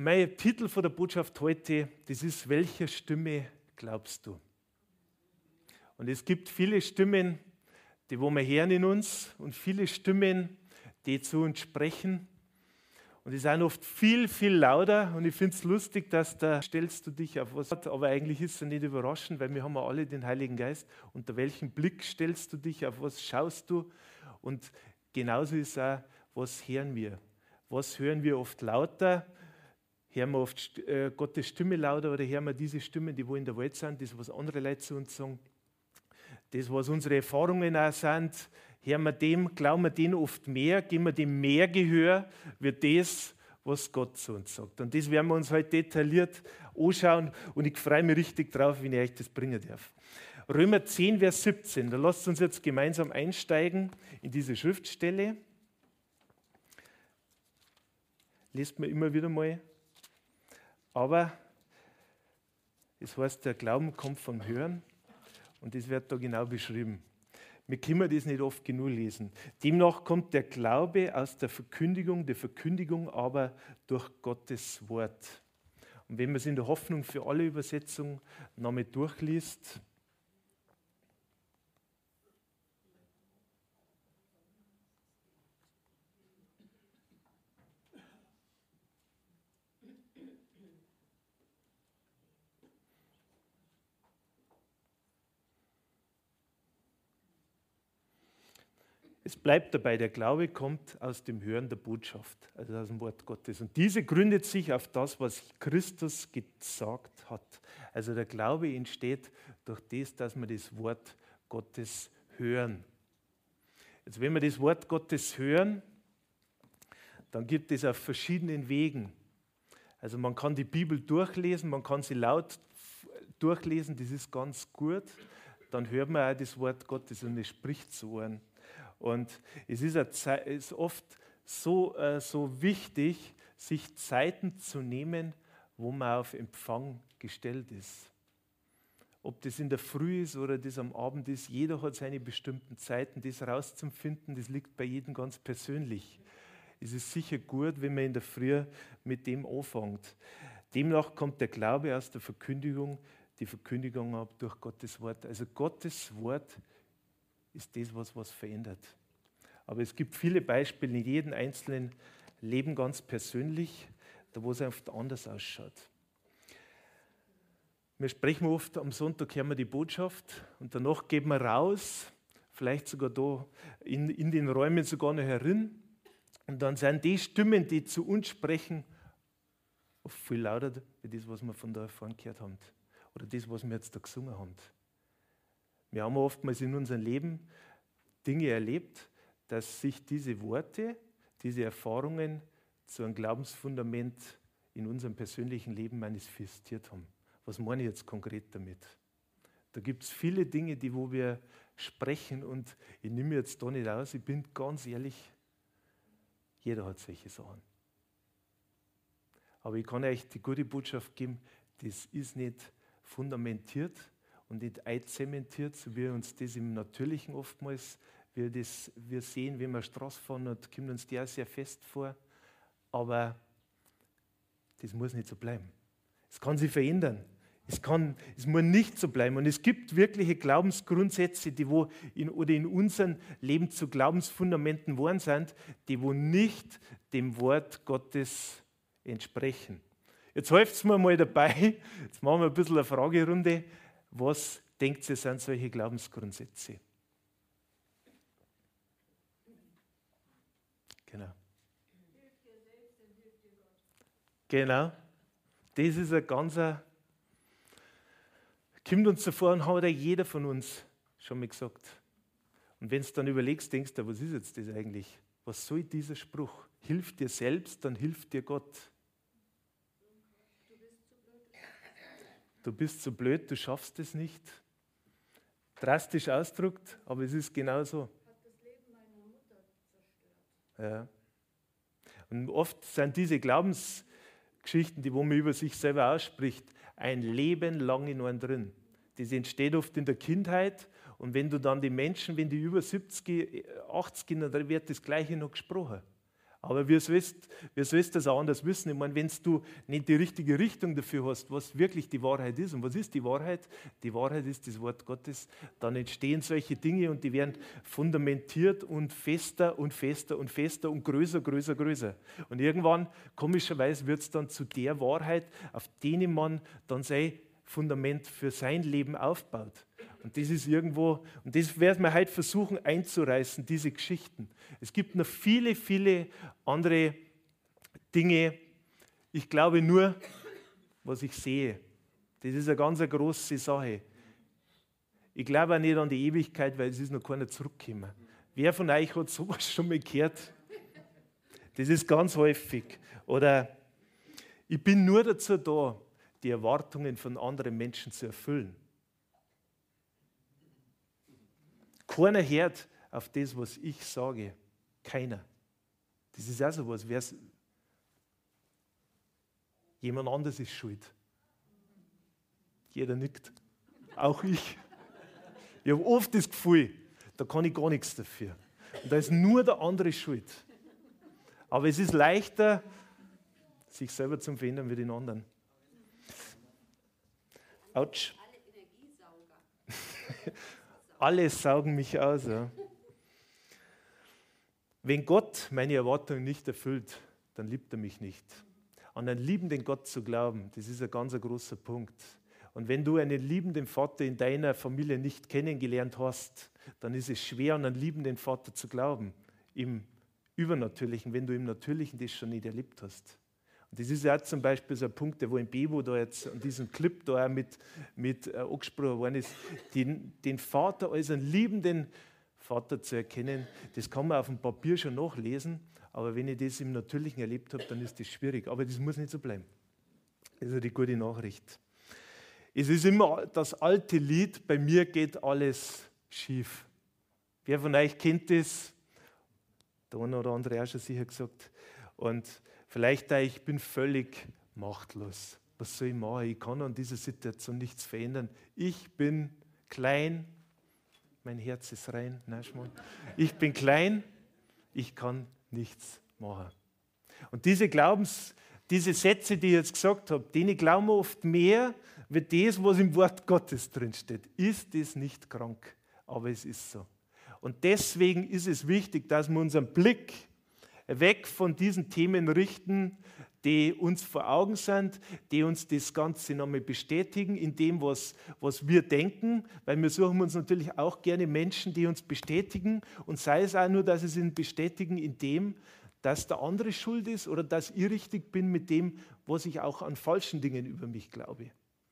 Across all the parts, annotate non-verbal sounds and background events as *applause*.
Mein Titel von der Botschaft heute, das ist Welcher Stimme glaubst du? Und es gibt viele Stimmen, die wo wir hören in uns und viele Stimmen, die zu uns sprechen. Und die sind oft viel, viel lauter. Und ich finde es lustig, dass da stellst du dich auf was. Aber eigentlich ist es nicht überraschend, weil wir haben ja alle den Heiligen Geist. Unter welchem Blick stellst du dich, auf was schaust du? Und genauso ist auch, was hören wir? Was hören wir oft lauter? Hören wir oft äh, Gottes Stimme lauter oder hören wir diese Stimmen, die wo in der Welt sind, das, was andere Leute zu uns sagen, das, was unsere Erfahrungen auch sind, hören wir dem, glauben wir dem oft mehr, geben wir dem mehr Gehör, wird das, was Gott zu uns sagt. Und das werden wir uns heute detailliert anschauen und ich freue mich richtig drauf, wenn ich euch das bringen darf. Römer 10, Vers 17, da lasst uns jetzt gemeinsam einsteigen in diese Schriftstelle. Lest mir immer wieder mal aber es heißt, der Glauben kommt vom Hören und das wird da genau beschrieben. Wir können das nicht oft genug lesen. Demnach kommt der Glaube aus der Verkündigung, der Verkündigung aber durch Gottes Wort. Und wenn man es in der Hoffnung für alle Übersetzungen nochmal durchliest, Es bleibt dabei, der Glaube kommt aus dem Hören der Botschaft, also aus dem Wort Gottes. Und diese gründet sich auf das, was Christus gesagt hat. Also der Glaube entsteht durch das, dass wir das Wort Gottes hören. Jetzt, wenn wir das Wort Gottes hören, dann gibt es auf verschiedenen Wegen. Also man kann die Bibel durchlesen, man kann sie laut durchlesen, das ist ganz gut. Dann hört man auch das Wort Gottes und es spricht zu Ohren. Und es ist, ist oft so, äh, so wichtig, sich Zeiten zu nehmen, wo man auf Empfang gestellt ist. Ob das in der Früh ist oder das am Abend ist, jeder hat seine bestimmten Zeiten. Das rauszufinden, das liegt bei jedem ganz persönlich. Es ist sicher gut, wenn man in der Früh mit dem anfängt. Demnach kommt der Glaube aus der Verkündigung, die Verkündigung ab durch Gottes Wort. Also Gottes Wort ist das, was was verändert. Aber es gibt viele Beispiele in jedem einzelnen Leben ganz persönlich, da wo es oft anders ausschaut. Wir sprechen oft am Sonntag, hören wir die Botschaft und danach gehen wir raus, vielleicht sogar da in, in den Räumen sogar noch herin. Und dann sind die Stimmen, die zu uns sprechen, oft viel lauter wie das, was wir von da vorne gehört haben. Oder das, was wir jetzt da gesungen haben. Wir haben oftmals in unserem Leben Dinge erlebt, dass sich diese Worte, diese Erfahrungen zu einem Glaubensfundament in unserem persönlichen Leben manifestiert haben. Was meine ich jetzt konkret damit? Da gibt es viele Dinge, die wo wir sprechen und ich nehme jetzt da nicht aus, ich bin ganz ehrlich, jeder hat solche Sachen. Aber ich kann euch die gute Botschaft geben, das ist nicht fundamentiert, und einzementiert, so wie uns das im Natürlichen oftmals, wir, das, wir sehen, wenn wir Straße fahren, und kommt uns der sehr fest vor. Aber das muss nicht so bleiben. Es kann sich verändern. Es, kann, es muss nicht so bleiben. Und es gibt wirkliche Glaubensgrundsätze, die wo in, oder in unserem Leben zu Glaubensfundamenten geworden sind, die wo nicht dem Wort Gottes entsprechen. Jetzt hilft es mir mal dabei. Jetzt machen wir ein bisschen eine Fragerunde. Was denkt ihr, sind solche Glaubensgrundsätze? Genau. Genau. Das ist ein ganzer. Kommt uns davor und hat ja jeder von uns schon mal gesagt. Und wenn du dann überlegst, denkst du, was ist jetzt das eigentlich? Was soll dieser Spruch? Hilft dir selbst, dann hilft dir Gott. Du bist zu blöd, du schaffst es nicht. Drastisch ausdrückt, aber es ist genauso. Ja. Und oft sind diese Glaubensgeschichten, die wo man über sich selber ausspricht, ein Leben lang in einem drin. Das entsteht oft in der Kindheit und wenn du dann die Menschen, wenn die über 70, 80 sind, dann wird das Gleiche noch gesprochen. Aber sollst du das auch anders wissen? Ich meine, wenn du nicht die richtige Richtung dafür hast, was wirklich die Wahrheit ist. Und was ist die Wahrheit? Die Wahrheit ist das Wort Gottes. Dann entstehen solche Dinge und die werden fundamentiert und fester und fester und fester und größer, größer, größer. Und irgendwann, komischerweise, wird es dann zu der Wahrheit, auf denen man dann sein Fundament für sein Leben aufbaut. Und das ist irgendwo, und das werden wir heute versuchen einzureißen, diese Geschichten. Es gibt noch viele, viele andere Dinge. Ich glaube nur, was ich sehe. Das ist eine ganz große Sache. Ich glaube auch nicht an die Ewigkeit, weil es ist noch keiner zurückgekommen. Wer von euch hat sowas schon mal gehört? Das ist ganz häufig. Oder ich bin nur dazu da, die Erwartungen von anderen Menschen zu erfüllen. Keiner hört auf das, was ich sage. Keiner. Das ist auch so was. Wer's Jemand anderes ist schuld. Jeder nickt. Auch ich. Ich habe oft das Gefühl, da kann ich gar nichts dafür. Und da ist nur der andere schuld. Aber es ist leichter, sich selber zu verändern wie den anderen. Autsch. *laughs* Alle saugen mich aus. Ja. Wenn Gott meine Erwartungen nicht erfüllt, dann liebt er mich nicht. An einen liebenden Gott zu glauben, das ist ein ganz großer Punkt. Und wenn du einen liebenden Vater in deiner Familie nicht kennengelernt hast, dann ist es schwer, an einen liebenden Vater zu glauben, im Übernatürlichen, wenn du im Natürlichen das schon nicht erlebt hast. Und das ist ja zum Beispiel so ein Punkt, der wo im Bebo da jetzt an diesem Clip da mit, mit äh, angesprochen worden ist, den, den Vater als einen liebenden Vater zu erkennen, das kann man auf dem Papier schon nachlesen, aber wenn ich das im Natürlichen erlebt habe, dann ist das schwierig. Aber das muss nicht so bleiben. Das ist die gute Nachricht. Es ist immer das alte Lied, bei mir geht alles schief. Wer von euch kennt das? Der eine oder andere auch schon sicher gesagt. Und Vielleicht da, ich bin völlig machtlos. Was soll ich machen? Ich kann an dieser Situation nichts verändern. Ich bin klein. Mein Herz ist rein. Nein, ich bin klein. Ich kann nichts machen. Und diese Glaubens, diese Sätze, die ich jetzt gesagt habe, denen glauben wir oft mehr, wie das, was im Wort Gottes drinsteht. Ist es nicht krank? Aber es ist so. Und deswegen ist es wichtig, dass wir unseren Blick weg von diesen Themen richten, die uns vor Augen sind, die uns das Ganze nochmal bestätigen in dem, was, was wir denken, weil wir suchen uns natürlich auch gerne Menschen, die uns bestätigen und sei es auch nur, dass sie uns bestätigen in dem, dass der andere schuld ist oder dass ich richtig bin mit dem, was ich auch an falschen Dingen über mich glaube.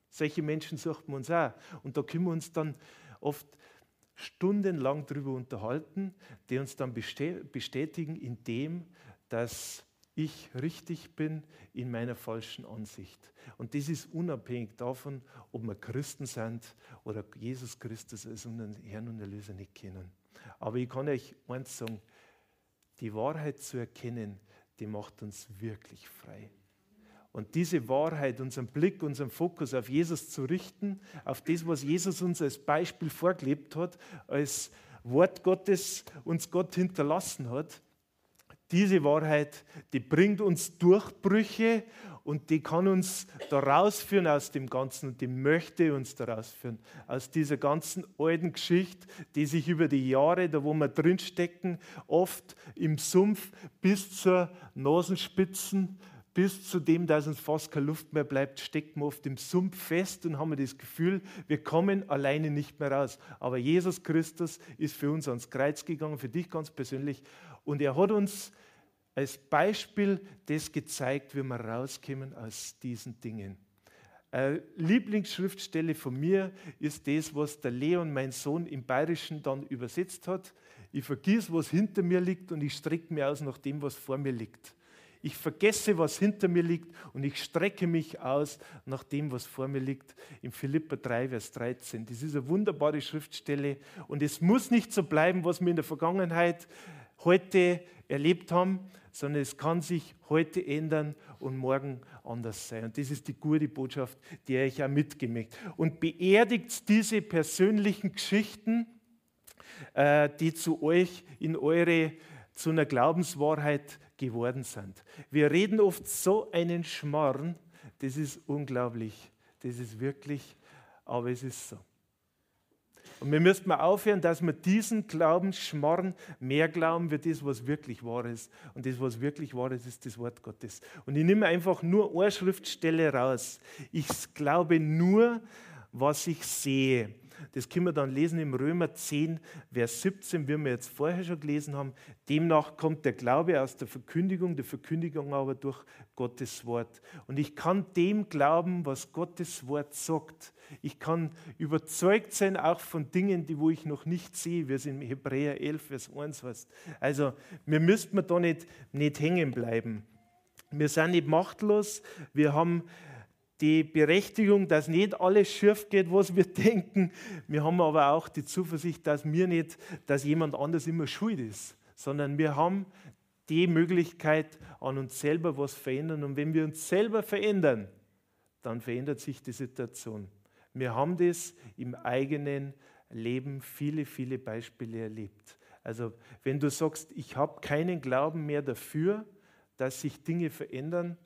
Solche Menschen suchen wir uns auch. Und da können wir uns dann oft stundenlang darüber unterhalten, die uns dann bestätigen in dem, dass ich richtig bin in meiner falschen Ansicht. Und das ist unabhängig davon, ob wir Christen sind oder Jesus Christus als unseren Herrn und Erlöser nicht kennen. Aber ich kann euch eins sagen, die Wahrheit zu erkennen, die macht uns wirklich frei. Und diese Wahrheit, unseren Blick, unseren Fokus auf Jesus zu richten, auf das, was Jesus uns als Beispiel vorgelebt hat, als Wort Gottes uns Gott hinterlassen hat, diese Wahrheit, die bringt uns Durchbrüche und die kann uns da rausführen aus dem Ganzen und die möchte uns da rausführen. Aus dieser ganzen alten Geschichte, die sich über die Jahre, da wo wir drinstecken, oft im Sumpf bis zur Nasenspitzen bis zu dem, dass uns fast keine Luft mehr bleibt, stecken wir oft im Sumpf fest und haben das Gefühl, wir kommen alleine nicht mehr raus. Aber Jesus Christus ist für uns ans Kreuz gegangen, für dich ganz persönlich. Und er hat uns als Beispiel das gezeigt, wie wir rauskommen aus diesen Dingen. Eine Lieblingsschriftstelle von mir ist das, was der Leon, mein Sohn, im Bayerischen dann übersetzt hat. Ich vergieße, was hinter mir liegt und ich strecke mir aus nach dem, was vor mir liegt. Ich vergesse, was hinter mir liegt und ich strecke mich aus nach dem, was vor mir liegt. Im Philippa 3, Vers 13. Das ist eine wunderbare Schriftstelle und es muss nicht so bleiben, was wir in der Vergangenheit heute erlebt haben, sondern es kann sich heute ändern und morgen anders sein. Und das ist die gute Botschaft, die ich auch mitgemacht Und beerdigt diese persönlichen Geschichten, äh, die zu euch in eure, zu einer Glaubenswahrheit geworden sind. Wir reden oft so einen Schmarrn, das ist unglaublich, das ist wirklich, aber es ist so. Und wir müssten mal aufhören, dass wir diesen Glaubensschmarrn mehr glauben wie das, was wirklich wahr ist. Und das, was wirklich wahr ist, ist das Wort Gottes. Und ich nehme einfach nur eine Schriftstelle raus. Ich glaube nur, was ich sehe. Das können wir dann lesen im Römer 10, Vers 17, wie wir jetzt vorher schon gelesen haben. Demnach kommt der Glaube aus der Verkündigung, der Verkündigung aber durch Gottes Wort. Und ich kann dem glauben, was Gottes Wort sagt. Ich kann überzeugt sein auch von Dingen, die wo ich noch nicht sehe, wie es in Hebräer 11, Vers 1 heißt. Also wir müssten da nicht, nicht hängen bleiben. Wir sind nicht machtlos. Wir haben die Berechtigung, dass nicht alles schief geht, was wir *laughs* denken. Wir haben aber auch die Zuversicht, dass wir nicht, dass jemand anders immer schuld ist, sondern wir haben die Möglichkeit, an uns selber was verändern. Und wenn wir uns selber verändern, dann verändert sich die Situation. Wir haben das im eigenen Leben viele, viele Beispiele erlebt. Also wenn du sagst, ich habe keinen Glauben mehr dafür, dass sich Dinge verändern,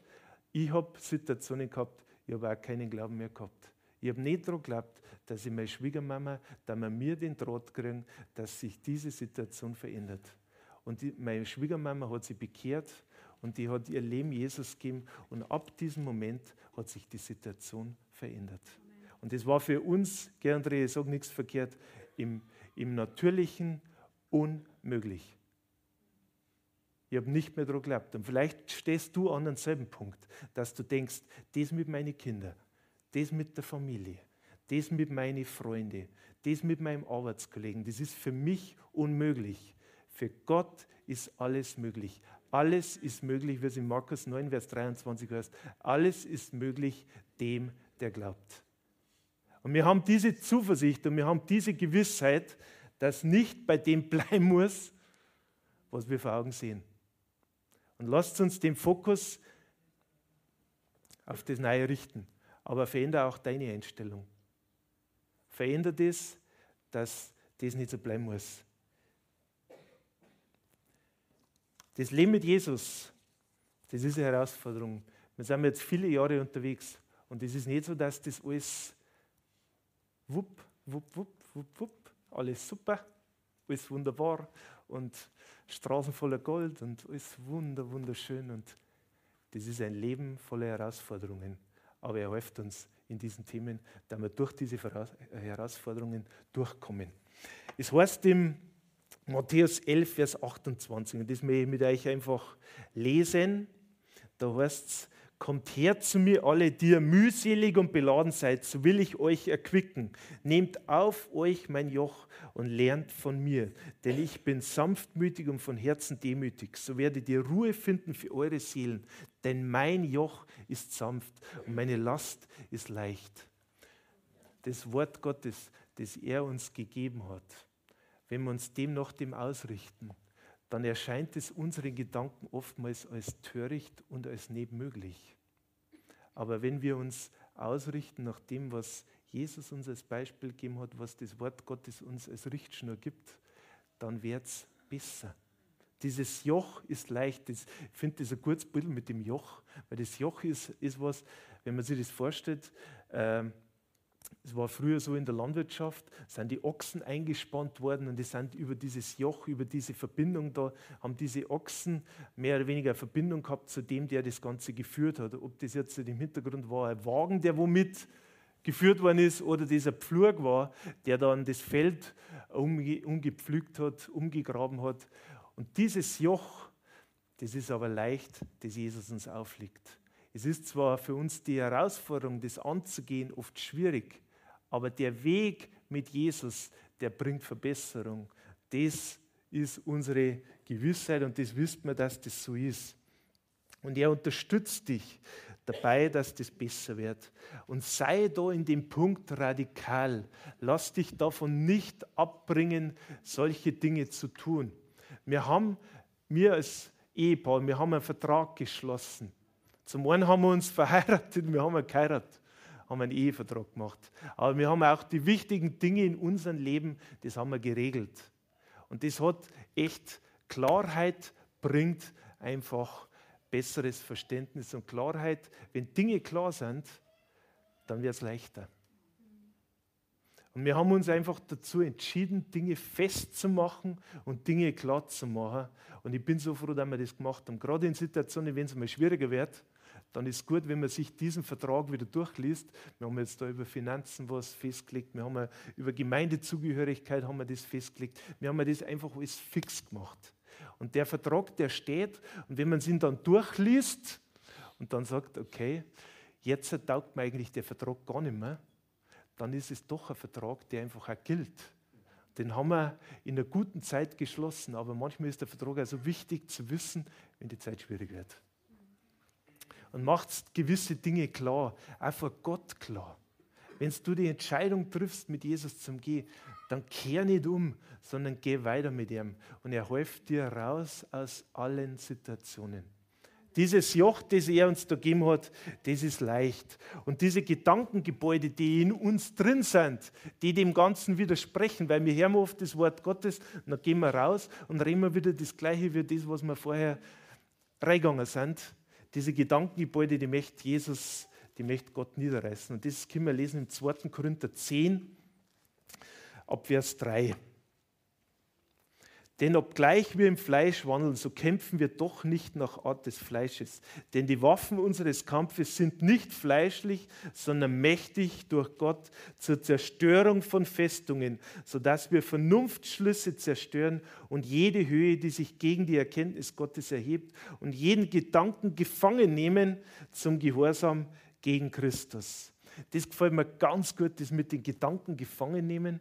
ich habe Situationen gehabt, ich habe auch keinen Glauben mehr gehabt. Ich habe nicht daran geglaubt, dass ich meine Schwiegermama, dass wir mir den Draht kriegen, dass sich diese Situation verändert. Und die, meine Schwiegermama hat sich bekehrt und die hat ihr Leben Jesus gegeben. Und ab diesem Moment hat sich die Situation verändert. Und das war für uns, Gerhard ich sage nichts verkehrt, im, im Natürlichen unmöglich. Ich habe nicht mehr daran geglaubt. Und vielleicht stehst du an demselben Punkt, dass du denkst, das mit meinen Kindern, das mit der Familie, das mit meinen Freunden, das mit meinem Arbeitskollegen, das ist für mich unmöglich. Für Gott ist alles möglich. Alles ist möglich, wie es in Markus 9, Vers 23 heißt. Alles ist möglich dem, der glaubt. Und wir haben diese Zuversicht und wir haben diese Gewissheit, dass nicht bei dem *laughs* bleiben muss, was wir vor Augen sehen. Und lasst uns den Fokus auf das Neue richten. Aber verändere auch deine Einstellung. Verändere das, dass das nicht so bleiben muss. Das Leben mit Jesus, das ist eine Herausforderung. Wir sind jetzt viele Jahre unterwegs und es ist nicht so, dass das alles wupp, wupp, wupp, wupp, wupp, alles super, alles wunderbar und Straßen voller Gold und alles wunder, wunderschön. Und das ist ein Leben voller Herausforderungen. Aber er hilft uns in diesen Themen, da wir durch diese Herausforderungen durchkommen. Es heißt im Matthäus 11, Vers 28, und das möchte ich mit euch einfach lesen. Da heißt es, Kommt her zu mir alle, die ihr mühselig und beladen seid, so will ich euch erquicken. Nehmt auf euch mein Joch und lernt von mir, denn ich bin sanftmütig und von Herzen demütig. So werdet ihr Ruhe finden für eure Seelen, denn mein Joch ist sanft und meine Last ist leicht. Das Wort Gottes, das er uns gegeben hat, wenn wir uns dem nach dem ausrichten, dann erscheint es unseren Gedanken oftmals als töricht und als nicht möglich. Aber wenn wir uns ausrichten nach dem, was Jesus uns als Beispiel gegeben hat, was das Wort Gottes uns als Richtschnur gibt, dann wird es besser. Dieses Joch ist leicht. ich finde das ein gutes Bild mit dem Joch, weil das Joch ist, ist was, wenn man sich das vorstellt, äh, es war früher so in der Landwirtschaft, sind die Ochsen eingespannt worden und die sind über dieses Joch, über diese Verbindung da, haben diese Ochsen mehr oder weniger eine Verbindung gehabt zu dem, der das Ganze geführt hat. Ob das jetzt im Hintergrund war, ein Wagen, der womit geführt worden ist, oder dieser Pflug war, der dann das Feld umge umgepflügt hat, umgegraben hat. Und dieses Joch, das ist aber leicht, das Jesus uns auflegt. Es ist zwar für uns die Herausforderung, das anzugehen, oft schwierig, aber der Weg mit Jesus, der bringt Verbesserung. Das ist unsere Gewissheit und das wissen wir, dass das so ist. Und er unterstützt dich dabei, dass das besser wird. Und sei da in dem Punkt radikal. Lass dich davon nicht abbringen, solche Dinge zu tun. Wir haben, wir als Ehepaar, wir haben einen Vertrag geschlossen. Zum einen haben wir uns verheiratet, wir haben geheiratet, haben einen Ehevertrag gemacht. Aber wir haben auch die wichtigen Dinge in unserem Leben, das haben wir geregelt. Und das hat echt Klarheit, bringt einfach besseres Verständnis und Klarheit. Wenn Dinge klar sind, dann wird es leichter. Und wir haben uns einfach dazu entschieden, Dinge festzumachen und Dinge klar zu machen. Und ich bin so froh, dass wir das gemacht haben. Gerade in Situationen, wenn es mal schwieriger wird, dann ist gut, wenn man sich diesen Vertrag wieder durchliest. Wir haben jetzt da über Finanzen was festgelegt, wir haben über Gemeindezugehörigkeit haben wir das festgelegt. Wir haben das einfach alles fix gemacht. Und der Vertrag, der steht, und wenn man ihn dann durchliest und dann sagt, okay, jetzt taugt mir eigentlich der Vertrag gar nicht mehr, dann ist es doch ein Vertrag, der einfach auch gilt. Den haben wir in einer guten Zeit geschlossen, aber manchmal ist der Vertrag also wichtig zu wissen, wenn die Zeit schwierig wird. Und macht gewisse Dinge klar, auch vor Gott klar. Wenn du die Entscheidung triffst, mit Jesus zum Gehen, dann kehr nicht um, sondern geh weiter mit ihm. Und er hilft dir raus aus allen Situationen. Dieses Joch, das er uns da gegeben hat, das ist leicht. Und diese Gedankengebäude, die in uns drin sind, die dem Ganzen widersprechen, weil wir hören oft das Wort Gottes, dann gehen wir raus und reden wir wieder das Gleiche wie das, was wir vorher reingegangen sind. Diese Gedankengebäude, die möchte Jesus, die möchte Gott niederreißen. Und das können wir lesen im 2. Korinther 10, ab Vers 3. Denn obgleich wir im Fleisch wandeln, so kämpfen wir doch nicht nach Art des Fleisches. Denn die Waffen unseres Kampfes sind nicht fleischlich, sondern mächtig durch Gott zur Zerstörung von Festungen, sodass wir Vernunftschlüsse zerstören und jede Höhe, die sich gegen die Erkenntnis Gottes erhebt und jeden Gedanken gefangen nehmen zum Gehorsam gegen Christus. Das gefällt mir ganz gut, das mit den Gedanken gefangen nehmen.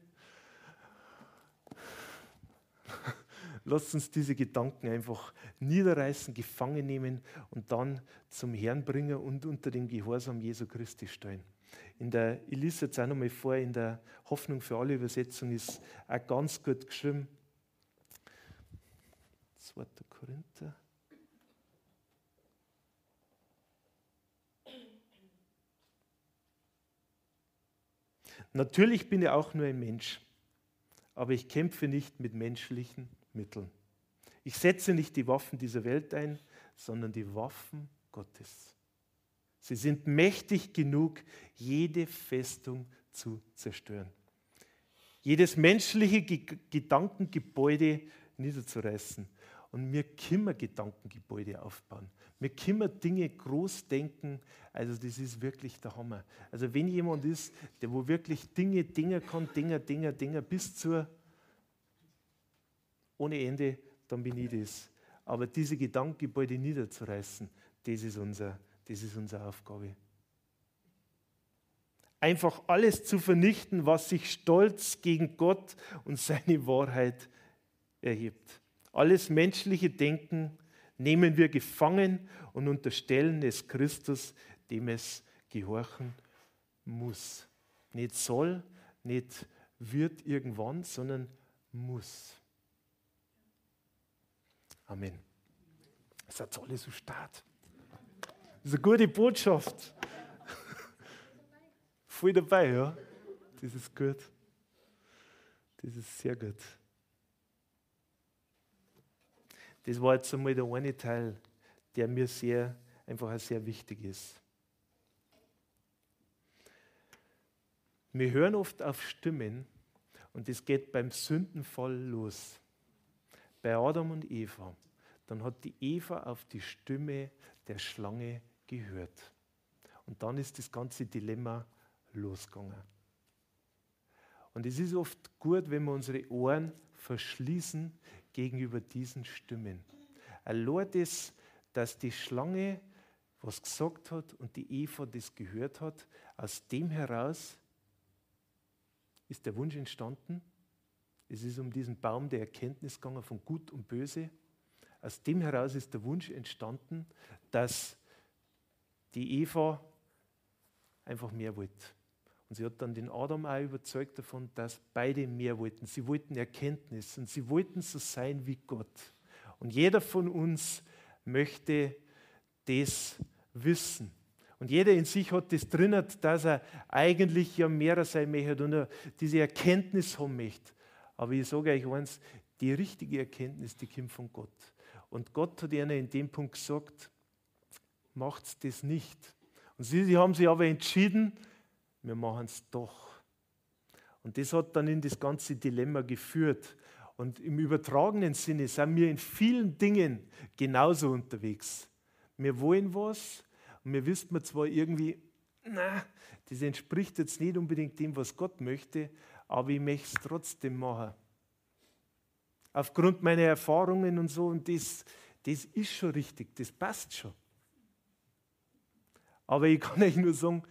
Lasst uns diese Gedanken einfach niederreißen, gefangen nehmen und dann zum Herrn bringen und unter dem Gehorsam Jesu Christi stellen. In der, ich lese jetzt auch nochmal vor, in der Hoffnung für alle Übersetzung ist auch ganz gut geschrieben. 2. Korinther. Natürlich bin ich auch nur ein Mensch, aber ich kämpfe nicht mit menschlichen Mitteln. Ich setze nicht die Waffen dieser Welt ein, sondern die Waffen Gottes. Sie sind mächtig genug, jede Festung zu zerstören. Jedes menschliche Gedankengebäude niederzureißen. Und wir können Gedankengebäude aufbauen. Wir können Dinge groß denken. Also das ist wirklich der Hammer. Also wenn jemand ist, der wo wirklich Dinge, Dinge kann, Dinger, Dinger, Dinger bis zur ohne Ende, dann bin ich das. Aber diese Gedankengebäude niederzureißen, das ist, unser, das ist unsere Aufgabe. Einfach alles zu vernichten, was sich stolz gegen Gott und seine Wahrheit erhebt. Alles menschliche Denken nehmen wir gefangen und unterstellen es Christus, dem es gehorchen muss. Nicht soll, nicht wird irgendwann, sondern muss. Amen. Das hat alles so stark. Das ist eine gute Botschaft. *laughs* Voll dabei, ja? Das ist gut. Das ist sehr gut. Das war jetzt einmal der eine Teil, der mir sehr, einfach sehr wichtig ist. Wir hören oft auf Stimmen und das geht beim Sündenfall los bei Adam und Eva, dann hat die Eva auf die Stimme der Schlange gehört. Und dann ist das ganze Dilemma losgegangen. Und es ist oft gut, wenn wir unsere Ohren verschließen gegenüber diesen Stimmen. Allein das, dass die Schlange was gesagt hat und die Eva das gehört hat, aus dem heraus ist der Wunsch entstanden, es ist um diesen Baum der Erkenntnis gegangen von Gut und Böse. aus dem heraus ist der Wunsch entstanden, dass die Eva einfach mehr wollte. Und sie hat dann den Adam auch überzeugt davon, dass beide mehr wollten. Sie wollten Erkenntnis und sie wollten so sein wie Gott. Und jeder von uns möchte das wissen. Und jeder in sich hat das drin, dass er eigentlich ja mehr sein möchte und diese Erkenntnis haben möchte. Aber ich sage euch eins, die richtige Erkenntnis, die kommt von Gott. Und Gott hat ihnen in dem Punkt gesagt, macht das nicht. Und sie, sie haben sich aber entschieden, wir machen es doch. Und das hat dann in das ganze Dilemma geführt. Und im übertragenen Sinne sind wir in vielen Dingen genauso unterwegs. Wir wollen was und wir wissen zwar irgendwie, na, das entspricht jetzt nicht unbedingt dem, was Gott möchte, aber ich möchte es trotzdem machen. Aufgrund meiner Erfahrungen und so, und das, das ist schon richtig, das passt schon. Aber ich kann *laughs* euch nur sagen,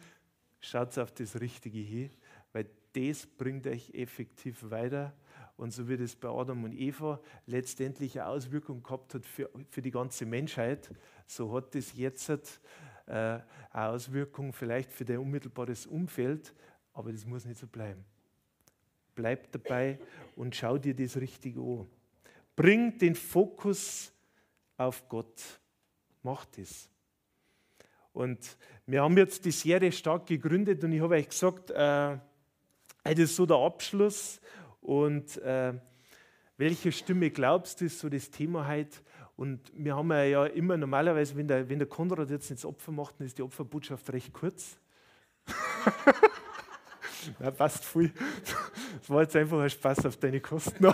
schaut auf das Richtige hin, weil das bringt euch effektiv weiter. Und so wie das bei Adam und Eva letztendlich eine Auswirkung gehabt hat für, für die ganze Menschheit, so hat das jetzt äh, eine Auswirkung vielleicht für dein unmittelbares Umfeld, aber das muss nicht so bleiben. Bleib dabei und schau dir das Richtige an. Bring den Fokus auf Gott. Mach das. Und wir haben jetzt die Serie stark gegründet und ich habe euch gesagt, äh, das ist so der Abschluss. Und äh, welche Stimme glaubst du, ist so das Thema heute. Und wir haben ja immer normalerweise, wenn der, wenn der Konrad jetzt ins Opfer macht, dann ist die Opferbotschaft recht kurz. *laughs* ja, passt viel. Das war jetzt einfach ein Spaß auf deine Kosten.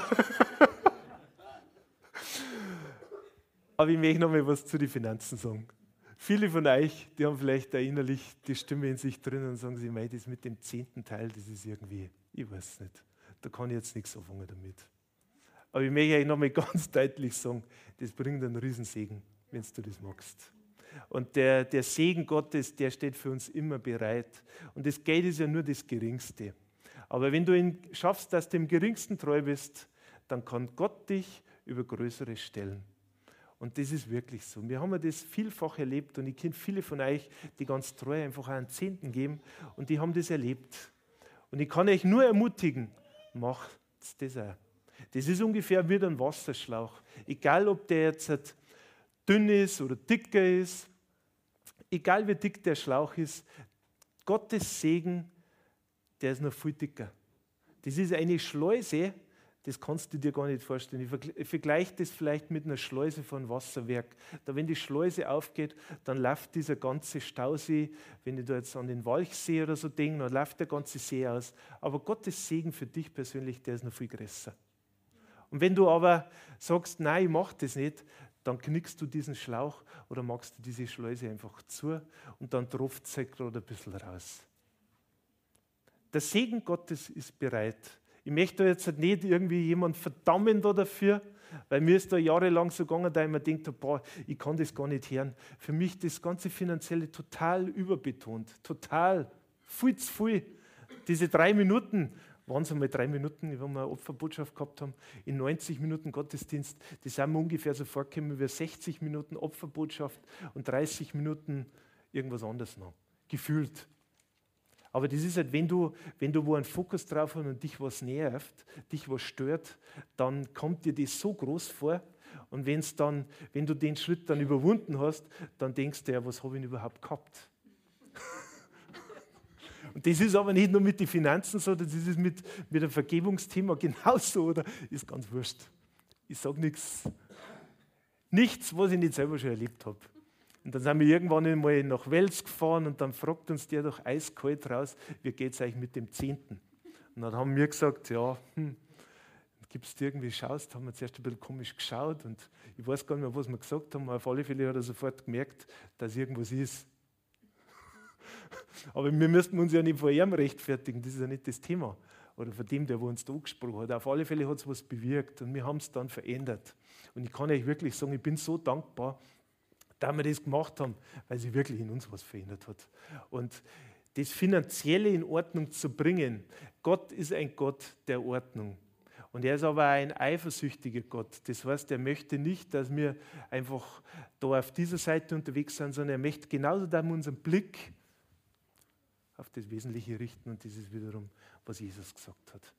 Aber ich möchte noch mal was zu den Finanzen sagen. Viele von euch, die haben vielleicht da innerlich die Stimme in sich drin und sagen sie, mei, das mit dem zehnten Teil, das ist irgendwie, ich weiß nicht, da kann ich jetzt nichts anfangen damit. Aber ich möchte euch nochmal *laughs* ganz deutlich sagen, das bringt einen Riesensegen, wenn du das magst. Und der, der Segen Gottes, der steht für uns immer bereit. Und das Geld ist ja nur das Geringste. Aber wenn du ihn schaffst, dass du dem Geringsten treu bist, dann kann Gott dich über Größeres stellen. Und das ist wirklich so. Wir haben das vielfach erlebt und ich kenne viele von euch, die ganz treu einfach einen Zehnten geben und die haben das erlebt. Und ich kann euch nur ermutigen, macht das auch. Das ist ungefähr wie ein Wasserschlauch. Egal, ob der jetzt dünn ist oder dicker ist, egal wie dick der Schlauch ist, Gottes Segen, der ist noch viel dicker. Das ist eine Schleuse, das kannst du dir gar nicht vorstellen. Ich vergleiche das vielleicht mit einer Schleuse von Wasserwerk. Da, wenn die Schleuse aufgeht, dann läuft dieser ganze Stausee, wenn ich da jetzt an den Walchsee oder so denke, dann läuft der ganze See aus. Aber Gottes Segen für dich persönlich, der ist noch viel größer. Und wenn du aber sagst, nein, ich mache das nicht, dann knickst du diesen Schlauch oder machst du diese Schleuse einfach zu und dann tropft es halt gerade ein bisschen raus. Der Segen Gottes ist bereit ich möchte jetzt nicht irgendwie jemand verdammen da dafür, weil mir ist da jahrelang so gegangen, da ich mir denkt, boah, ich kann das gar nicht hören. Für mich das ganze Finanzielle total überbetont, total, viel zu viel. Diese drei Minuten, waren es einmal drei Minuten, wenn wir eine Opferbotschaft gehabt haben, in 90 Minuten Gottesdienst, die sind mir ungefähr so vorgekommen wie 60 Minuten Opferbotschaft und 30 Minuten irgendwas anderes noch, gefühlt. Aber das ist halt, wenn du, wenn du wo einen Fokus drauf hast und dich was nervt, dich was stört, dann kommt dir das so groß vor. Und wenn's dann, wenn du den Schritt dann überwunden hast, dann denkst du ja, was habe ich denn überhaupt gehabt? Das ist aber nicht nur mit den Finanzen so, das ist mit, mit dem Vergebungsthema *laughs* genauso, oder? Ist ganz wurscht. Ich sage nichts. Nichts, was ich nicht selber schon erlebt habe. Und dann sind wir irgendwann einmal nach Wels gefahren und dann fragt uns der doch eiskalt raus, wie geht es euch mit dem Zehnten? Und dann haben wir gesagt, ja, hm, gibt es irgendwie schaust, haben wir zuerst ein bisschen komisch geschaut und ich weiß gar nicht mehr, was wir gesagt haben, aber auf alle Fälle hat er sofort gemerkt, dass irgendwas ist. Aber wir müssten uns ja nicht vor ihm rechtfertigen, das ist ja nicht das Thema. Oder von dem, der uns da angesprochen hat. Auf alle Fälle hat es was bewirkt und wir haben es dann verändert. Und ich kann euch wirklich sagen, ich bin so dankbar, da wir das gemacht haben, weil sie wirklich in uns was verändert hat. Und das Finanzielle in Ordnung zu bringen, Gott ist ein Gott der Ordnung. Und er ist aber ein eifersüchtiger Gott. Das heißt, er möchte nicht, dass wir einfach da auf dieser Seite unterwegs sind, sondern er möchte genauso, dass wir unseren Blick auf das Wesentliche richten. Und das ist wiederum, was Jesus gesagt hat.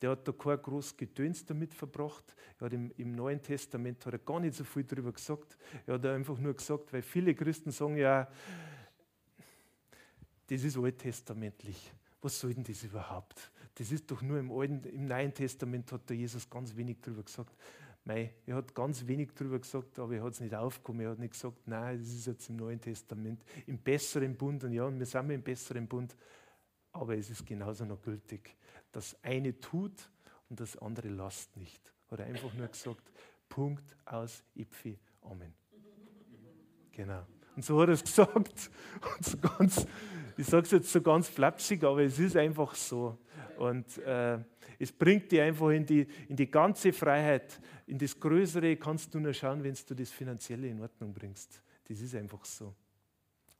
Der hat da kein großes Gedöns damit verbracht. Er hat im, im, Neuen Testament hat er gar nicht so viel darüber gesagt. Er hat einfach nur gesagt, weil viele Christen sagen ja, das ist alttestamentlich. Was soll denn das überhaupt? Das ist doch nur im Alten, im Neuen Testament hat da Jesus ganz wenig darüber gesagt. Mei, er hat ganz wenig darüber gesagt, aber er hat es nicht aufgekommen. Er hat nicht gesagt, nein, das ist jetzt im Neuen Testament, im besseren Bund. Und ja, wir sind im besseren Bund, aber es ist genauso noch gültig. Das eine tut und das andere lasst nicht. Oder einfach nur gesagt, Punkt aus, Ipfi, Amen. Genau. Und so hat er es gesagt. Und so ganz, ich sage es jetzt so ganz flapsig, aber es ist einfach so. Und äh, es bringt dich einfach in die, in die ganze Freiheit. In das Größere kannst du nur schauen, wenn du das Finanzielle in Ordnung bringst. Das ist einfach so.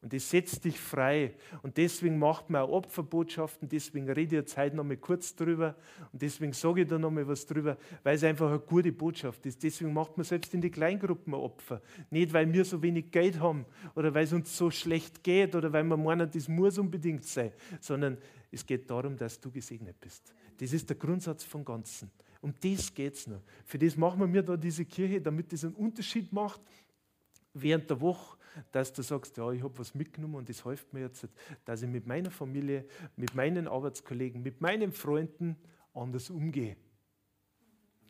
Und das setzt dich frei. Und deswegen macht man auch Opferbotschaften, deswegen rede ich jetzt heute noch mal kurz drüber und deswegen sage ich da noch mal was drüber, weil es einfach eine gute Botschaft ist. Deswegen macht man selbst in die Kleingruppen ein Opfer. Nicht, weil wir so wenig Geld haben oder weil es uns so schlecht geht oder weil wir meinen, das muss unbedingt sein, sondern es geht darum, dass du gesegnet bist. Das ist der Grundsatz vom Ganzen. Um das geht es nur. Für das machen wir mir da diese Kirche, damit das einen Unterschied macht während der Woche dass du sagst, ja, ich habe was mitgenommen und das hilft mir jetzt, dass ich mit meiner Familie, mit meinen Arbeitskollegen, mit meinen Freunden anders umgehe.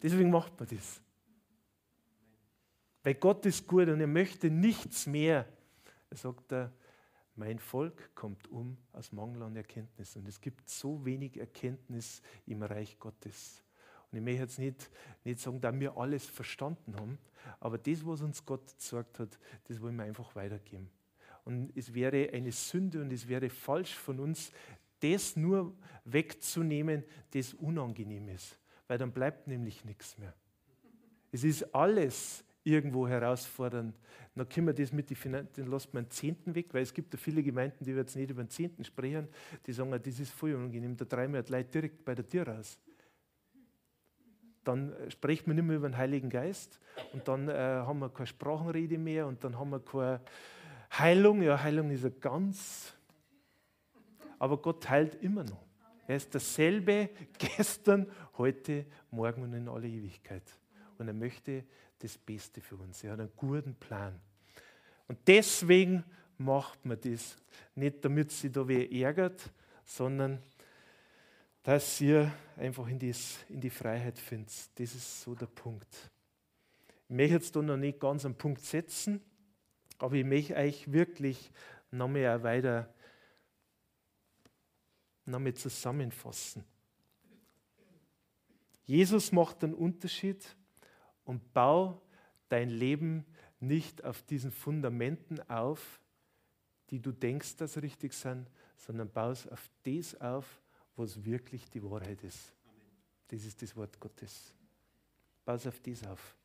Deswegen macht man das. Weil Gott ist gut und er möchte nichts mehr. Er sagt, mein Volk kommt um aus Mangel an Erkenntnis. Und es gibt so wenig Erkenntnis im Reich Gottes. Und ich möchte jetzt nicht, nicht sagen, dass wir alles verstanden haben, aber das, was uns Gott gesagt hat, das wollen wir einfach weitergeben. Und es wäre eine Sünde und es wäre falsch von uns, das nur wegzunehmen, das unangenehm ist. Weil dann bleibt nämlich nichts mehr. Es ist alles irgendwo herausfordernd. Dann können wir das mit den Finanzen, dann lässt man den Zehnten weg, weil es gibt ja viele Gemeinden, die jetzt nicht über den Zehnten sprechen, die sagen, das ist voll unangenehm, da treiben wir die Leute direkt bei der Tür raus dann spricht man nicht mehr über den Heiligen Geist und dann äh, haben wir keine Sprachenrede mehr und dann haben wir keine Heilung. Ja, Heilung ist ja ganz, aber Gott heilt immer noch. Er ist dasselbe *laughs* gestern, heute, morgen und in alle Ewigkeit. Und er möchte das Beste für uns. Er hat einen guten Plan. Und deswegen macht man das. Nicht damit sie da wer ärgert, sondern dass ihr einfach in, dies, in die Freiheit findet. Das ist so der Punkt. Ich möchte jetzt da noch nicht ganz einen Punkt setzen, aber ich möchte euch wirklich noch mehr weiter noch mehr zusammenfassen. Jesus macht einen Unterschied und bau dein Leben nicht auf diesen Fundamenten auf, die du denkst, dass richtig sind, sondern bau es auf das auf, was wirklich die Wahrheit ist. Das ist das Wort Gottes. Pass auf das auf.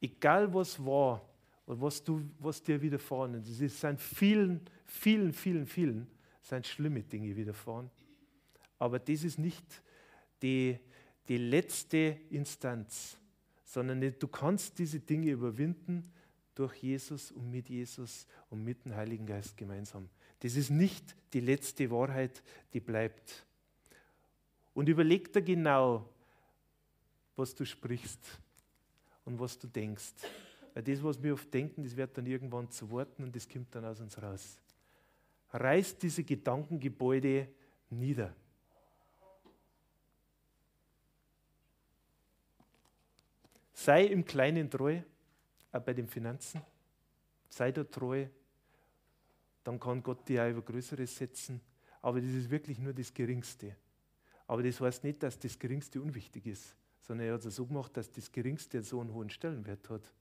Egal was war und was, du, was dir widerfahren ist, es sind vielen, vielen, vielen, vielen sind schlimme Dinge widerfahren. Aber das ist nicht die, die letzte Instanz, sondern du kannst diese Dinge überwinden durch Jesus und mit Jesus und mit dem Heiligen Geist gemeinsam. Das ist nicht die letzte Wahrheit, die bleibt. Und überleg dir genau, was du sprichst und was du denkst. Weil das, was wir oft denken, das wird dann irgendwann zu Worten und das kommt dann aus uns raus. Reiß diese Gedankengebäude nieder. Sei im Kleinen treu, auch bei den Finanzen. Sei da treu, dann kann Gott dir auch über Größeres setzen. Aber das ist wirklich nur das Geringste. Aber das heißt nicht, dass das Geringste unwichtig ist, sondern er hat es so gemacht, dass das Geringste so einen hohen Stellenwert hat,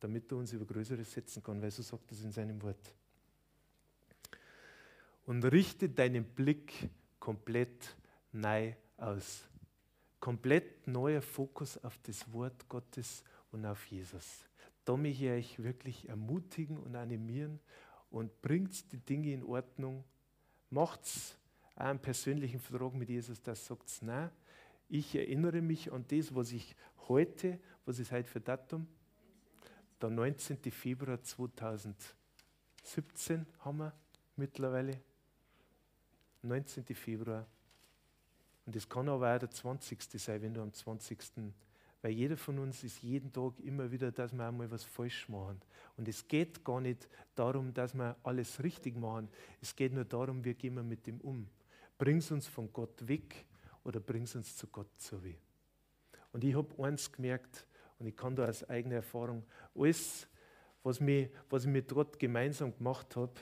damit er uns über Größeres setzen kann, weil so sagt es in seinem Wort. Und richte deinen Blick komplett neu aus. Komplett neuer Fokus auf das Wort Gottes und auf Jesus. Da möchte ich euch wirklich ermutigen und animieren und bringt die Dinge in Ordnung. Macht's einen persönlichen Vertrag mit Jesus, der sagt, nein, Ich erinnere mich an das, was ich heute, was ist heute für Datum? Der 19. Februar 2017 haben wir mittlerweile. 19. Februar. Und es kann aber auch der 20. sein, wenn du am 20. Weil jeder von uns ist jeden Tag immer wieder, dass wir einmal was falsch machen. Und es geht gar nicht darum, dass wir alles richtig machen. Es geht nur darum, wie gehen wir mit dem um. Bringst uns von Gott weg oder bringst uns zu Gott zurück. Und ich habe eins gemerkt, und ich kann da aus eigener Erfahrung, alles, was, mich, was ich mit Gott gemeinsam gemacht habe,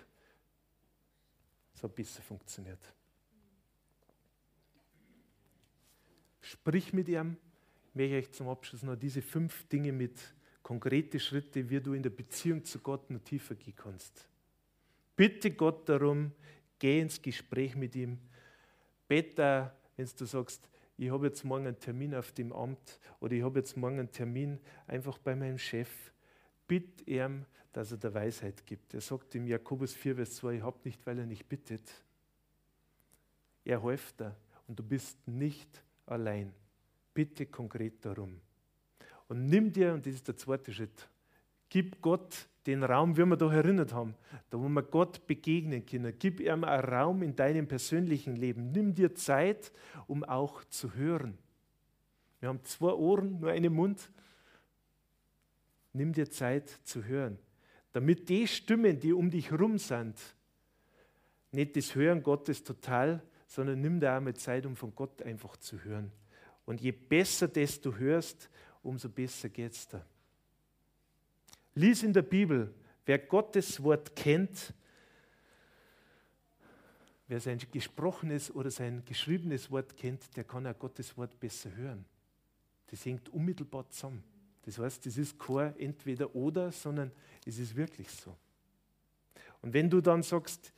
es hat besser funktioniert. Sprich mit ihm, möchte ich zum Abschluss noch diese fünf Dinge mit konkreten Schritten, wie du in der Beziehung zu Gott noch tiefer gehen kannst. Bitte Gott darum, geh ins Gespräch mit ihm. Bitte, wenn du sagst, ich habe jetzt morgen einen Termin auf dem Amt oder ich habe jetzt morgen einen Termin einfach bei meinem Chef. Bitte ihm, dass er der Weisheit gibt. Er sagt im Jakobus 4, Vers 2, ich habe nicht, weil er nicht bittet. Er hilft dir und du bist nicht allein bitte konkret darum. Und nimm dir, und das ist der zweite Schritt, gib Gott den Raum, wie wir da erinnert haben, da wo wir Gott begegnen können. Gib ihm einen Raum in deinem persönlichen Leben. Nimm dir Zeit, um auch zu hören. Wir haben zwei Ohren, nur einen Mund. Nimm dir Zeit zu hören, damit die Stimmen, die um dich herum sind, nicht das Hören Gottes total, sondern nimm dir auch mal Zeit, um von Gott einfach zu hören. Und je besser das du hörst, umso besser geht es dir. Lies in der Bibel, wer Gottes Wort kennt, wer sein gesprochenes oder sein geschriebenes Wort kennt, der kann auch Gottes Wort besser hören. Das hängt unmittelbar zusammen. Das heißt, das ist kein entweder oder, sondern es ist wirklich so. Und wenn du dann sagst,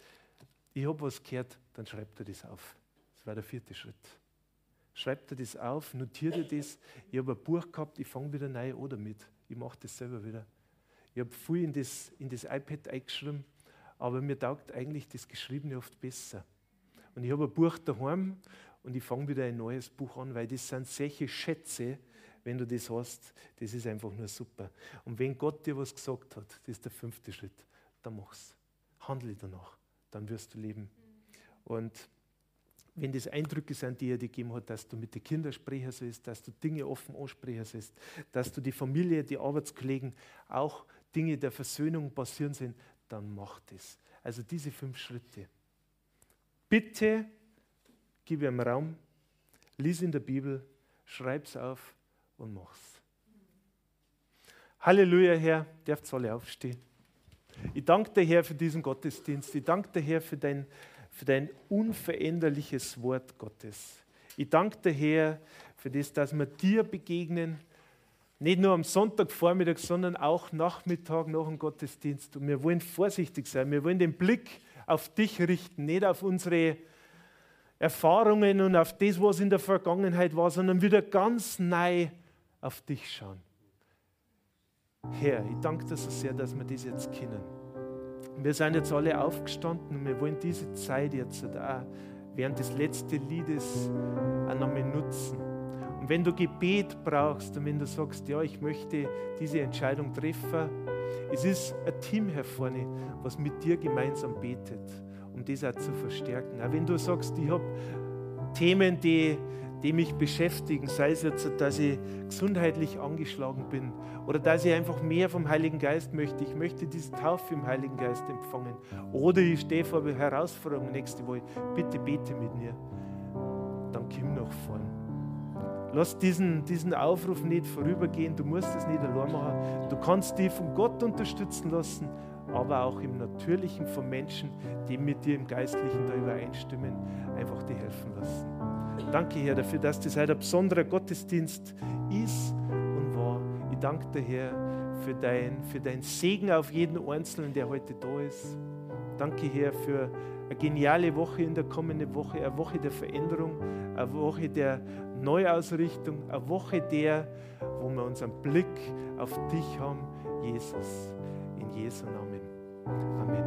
ich habe was gehört, dann schreib dir das auf. Das war der vierte Schritt. Schreib dir das auf, notiere dir das. Ich habe ein Buch gehabt, ich fange wieder neu an damit. Ich mache das selber wieder. Ich habe viel in das, in das iPad eingeschrieben, aber mir taugt eigentlich das Geschriebene oft besser. Und ich habe ein Buch daheim und ich fange wieder ein neues Buch an, weil das sind solche Schätze, wenn du das hast, das ist einfach nur super. Und wenn Gott dir was gesagt hat, das ist der fünfte Schritt, dann mach's. Handle danach, dann wirst du leben. Und wenn das Eindrücke sind, die er dir gegeben hat, dass du mit den Kindern sprechen sollst, dass du Dinge offen ansprechen sollst, dass du die Familie, die Arbeitskollegen auch Dinge der Versöhnung passieren sind, dann mach das. Also diese fünf Schritte. Bitte gib ihm Raum, lies in der Bibel, schreib's auf und mach's. Halleluja, Herr, dürft alle aufstehen. Ich danke dir, Herr, für diesen Gottesdienst. Ich danke dir, Herr, für dein für dein unveränderliches Wort Gottes. Ich danke dir, Herr, für das, dass wir dir begegnen, nicht nur am Sonntagvormittag, sondern auch Nachmittag nach dem Gottesdienst. Und wir wollen vorsichtig sein. Wir wollen den Blick auf dich richten, nicht auf unsere Erfahrungen und auf das, was in der Vergangenheit war, sondern wieder ganz neu auf dich schauen. Herr, ich danke dir so sehr, dass wir das jetzt kennen. Wir sind jetzt alle aufgestanden und wir wollen diese Zeit jetzt auch während des letzten Liedes auch nochmal nutzen. Und wenn du Gebet brauchst und wenn du sagst, ja, ich möchte diese Entscheidung treffen, es ist ein Team hier vorne, was mit dir gemeinsam betet, um das auch zu verstärken. Auch wenn du sagst, ich habe Themen, die die mich beschäftigen, sei es jetzt, dass ich gesundheitlich angeschlagen bin oder dass ich einfach mehr vom Heiligen Geist möchte. Ich möchte diese Taufe im Heiligen Geist empfangen. Oder ich stehe vor der Herausforderung nächste Woche. Bitte bete mit mir. Dann komm nach vorn. Lass diesen, diesen Aufruf nicht vorübergehen. Du musst es nicht allein machen. Du kannst dich von Gott unterstützen lassen, aber auch im Natürlichen von Menschen, die mit dir im Geistlichen da übereinstimmen, einfach dir helfen lassen. Danke, Herr, dafür, dass das heute ein besonderer Gottesdienst ist und war. Ich danke dir, Herr, für dein, für dein Segen auf jeden Einzelnen, der heute da ist. Danke, Herr, für eine geniale Woche in der kommenden Woche, eine Woche der Veränderung, eine Woche der Neuausrichtung, eine Woche der, wo wir unseren Blick auf dich haben, Jesus. In Jesu Namen. Amen.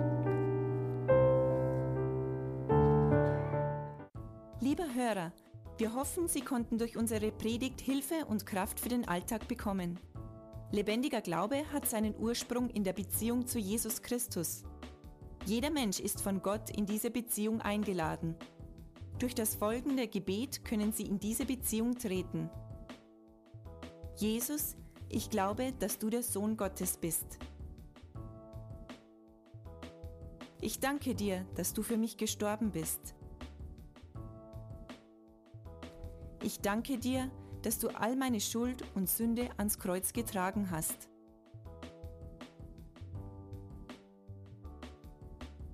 Lieber Hörer, Wir hoffen, Sie konnten durch unsere Predigt Hilfe und Kraft für den Alltag bekommen. Lebendiger Glaube hat seinen Ursprung in der Beziehung zu Jesus Christus. Jeder Mensch ist von Gott in diese Beziehung eingeladen. Durch das folgende Gebet können Sie in diese Beziehung treten. Jesus, ich glaube, dass du der Sohn Gottes bist. Ich danke dir, dass du für mich gestorben bist. Ich danke dir, dass du all meine Schuld und Sünde ans Kreuz getragen hast.